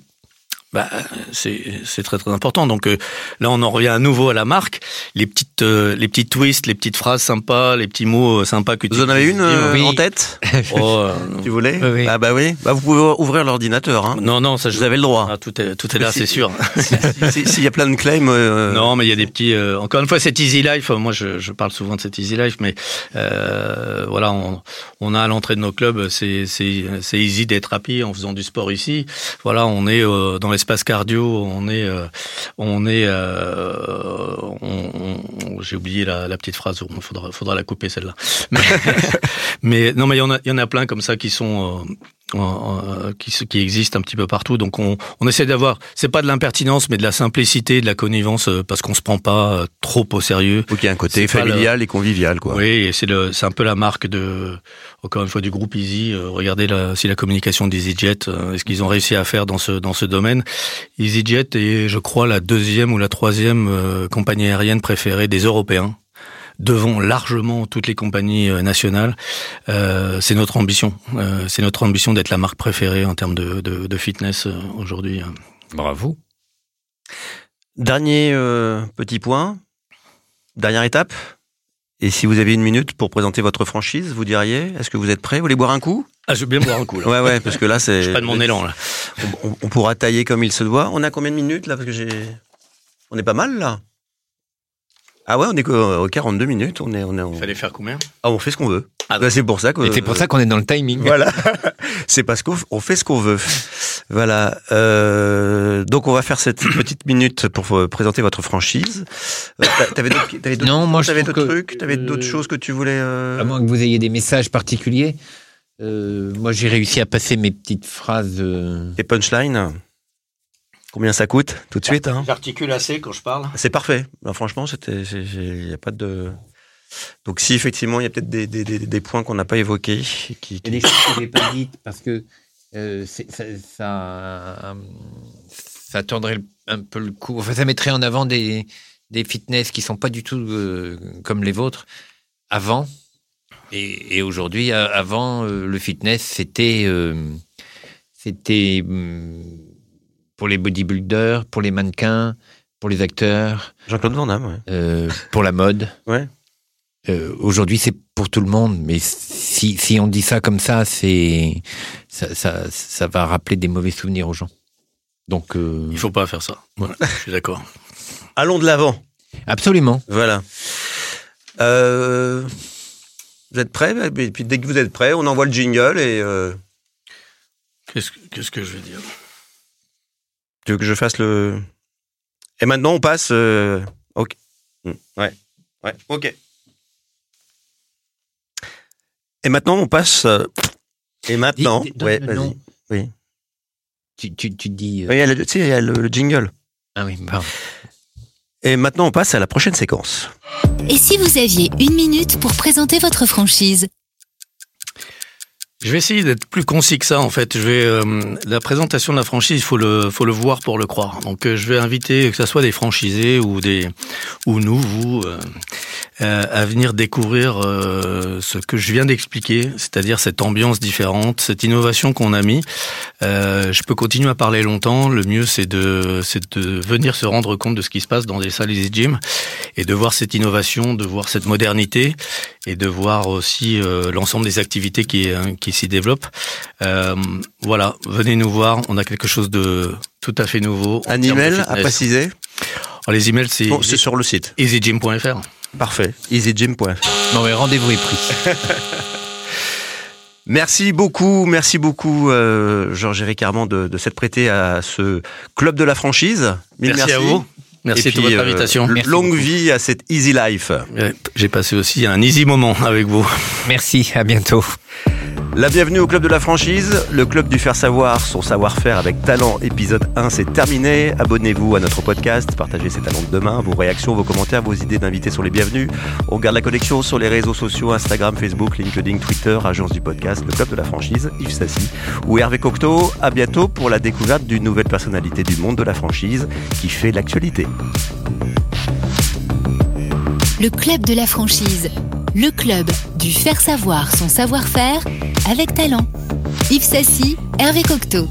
C: Bah, c'est c'est très très important. Donc euh, là, on en revient à nouveau à la marque. Les petites euh, les petits twists, les petites phrases sympas, les petits mots euh, sympas que tu
A: Vous en avez une euh,
D: Oui.
A: en tête
C: Oh, euh,
A: Tu voulais
D: Oui, oui.
A: Ah bah oui. Bah, vous pouvez ouvrir l'ordinateur. Hein.
C: Non, non, ça je
A: Vous avez le droit.
C: Ah, tout est tout est là, c'est sûr.
A: Si- S'il y a plein de claims. euh,
C: Non, mais il y a des petits. euh, encore une fois, c'est Easy Life. Moi, je, je parle souvent de cet Easy Life, mais euh, voilà, on, on a à l'entrée de nos clubs, c'est c'est c'est easy d'être happy en faisant du sport ici. Voilà, on est euh, dans l'espace cardio, on est euh, on est. euh, on- J'ai oublié la, petite phrase. Il faudra faudra la couper celle-là. Mais, mais non, mais il y a il y en a plein comme ça qui sont. Qui, qui existent un petit peu partout. Donc on, on essaie d'avoir, c'est pas de l'impertinence, mais de la simplicité, de la connivence, euh, parce qu'on se prend pas euh, trop au sérieux.
A: faut qu'il y ait un côté
C: le-
A: familial et convivial, quoi.
C: Oui, et c'est le, c'est un peu la marque de, encore une fois, du groupe Easy. Euh, regardez la, si la communication d'EasyJet, est-ce qu'ils ont réussi à faire dans ce dans ce domaine. EasyJet est, je crois, la deuxième ou la troisième compagnie aérienne préférée des Européens devant largement toutes les compagnies euh, nationales. Euh, c'est notre ambition. Euh, c'est notre ambition d'être la marque préférée en termes de, de, de fitness euh, aujourd'hui.
D: Bravo.
A: Dernier euh, petit point, dernière étape. Et si vous avez une minute pour présenter votre franchise, vous diriez, est-ce que vous êtes prêt? Vous voulez boire un coup?
C: Ah, je veux bien boire un coup là.
A: Ouais, ouais, parce que là, c'est.
C: Je pas de mon élan là.
A: On, on pourra tailler comme il se doit. On a combien de minutes là? Parce que j'ai. On est pas mal là. Ah ouais, on est qu'au- aux 42 minutes. On est, on est. on-
C: Fallait faire combien?
A: Ah, on fait ce qu'on veut.
C: Ah,
A: Bah, c'est pour ça que.
D: Et c'est pour ça qu'on est dans le timing.
A: Voilà, c'est parce qu'on on fait ce qu'on veut. Voilà. Euh, donc on va faire cette petite minute pour présenter votre franchise. Euh, t'a- T'avais d'autres, d'autres,
D: Non, moi,
A: t'avais d'autres
D: que,
A: trucs, t'avais d'autres
D: euh,
A: choses que tu voulais. euh,
D: À moins que vous ayez des messages particuliers. Euh, moi, j'ai réussi à passer mes petites phrases. euh,
A: Tes punchlines? Combien ça coûte Tout de suite. Hein?
C: J'articule assez quand je parle.
A: c'est parfait. Ben, franchement, c'était, il n'y a pas de. Donc si effectivement il y a peut-être des, des, des, des points qu'on n'a pas évoqués, qui, qui-
D: des choses que je n'ai pas dites parce que euh, ça, ça, le- un peu le coup. Enfin, ça mettrait en avant des, des fitness qui sont pas du tout euh, comme les vôtres avant. Et, et aujourd'hui, avant, euh, le fitness, c'était euh, c'était hum, pour les bodybuilders, pour les mannequins, pour les acteurs,
A: Jean-Claude Van Damme. ouais.
D: euh, pour la mode.
A: Ouais.
D: Euh, Aujourd'hui, c'est pour tout le monde, mais si, si on dit ça comme ça, c'est ça, ça, ça va rappeler des mauvais souvenirs aux gens. Donc, euh,
C: Il faut pas faire ça. Voilà, je suis d'accord.
A: Allons de l'avant.
D: absolument.
A: Voilà. Euh, vous êtes prêts? Et puis dès que vous êtes prêts, on envoie le jingle et. euh,
C: Qu'est-ce que, qu'est-ce que je vais dire?
A: Tu veux que je fasse le. Et maintenant, on passe. euh, Ok. Hmm, Ouais. Ouais. Ok. Et maintenant, on passe. euh, Et maintenant, ouais,
D: le
A: vas-y. Oui.
D: Tu, tu, tu dis. euh,
A: Oui, il y a le- tu sais, il y a le, le jingle.
D: Ah oui, pardon.
A: Et maintenant, on passe à la prochaine séquence.
B: Et si vous aviez une minute pour présenter votre franchise?
C: Je vais essayer d'être plus concis que ça en fait. Je vais euh, la présentation de la franchise, il faut le faut le voir pour le croire. Donc euh, je vais inviter que ce soit des franchisés ou des ou nous vous euh, euh, à venir découvrir euh, ce que je viens d'expliquer, c'est-à-dire cette ambiance différente, cette innovation qu'on a mis. Je peux continuer à parler longtemps. Le mieux c'est de c'est de venir se rendre compte de ce qui se passe dans des salles Easy Gym et de voir cette innovation, de voir cette modernité et de voir aussi l'ensemble des activités qui, euh, qui s'y développent. Euh, voilà, venez nous voir, on a quelque chose de tout à fait nouveau.
A: Un
C: de
A: email à préciser
C: Alors, les emails, c'est
A: Bon, sur le site.
C: easygym.fr.
A: Parfait. EasyGym.fr.
D: Bon, mais rendez-vous est pris.
A: Merci beaucoup, merci beaucoup, euh, Georges-Éric Armand, de, de s'être prêté à ce club de la franchise. Mille
C: Merci, à vous. Merci
A: Et
C: de
A: puis,
C: votre
A: euh,
C: invitation.
D: Merci
A: longue
D: beaucoup.
A: vie à cette Easy Life.
C: J'ai passé aussi un easy moment avec vous.
D: Merci, à bientôt.
A: La bienvenue au club de la franchise, le club du faire savoir son savoir-faire avec talent. Épisode 1, c'est terminé. Abonnez-vous à notre podcast, partagez ces talents de demain. Vos réactions, vos commentaires, vos idées d'invités sont les bienvenus. On garde la connexion sur les réseaux sociaux Instagram, Facebook, LinkedIn, Twitter, agence du podcast, le club de la franchise, Yves Sassi ou Hervé Cocteau. À bientôt pour la découverte d'une nouvelle personnalité du monde de la franchise qui fait l'actualité.
B: Le club de la franchise. Le club du faire savoir son savoir-faire avec talent. Yves Sassy, Hervé Cocteau.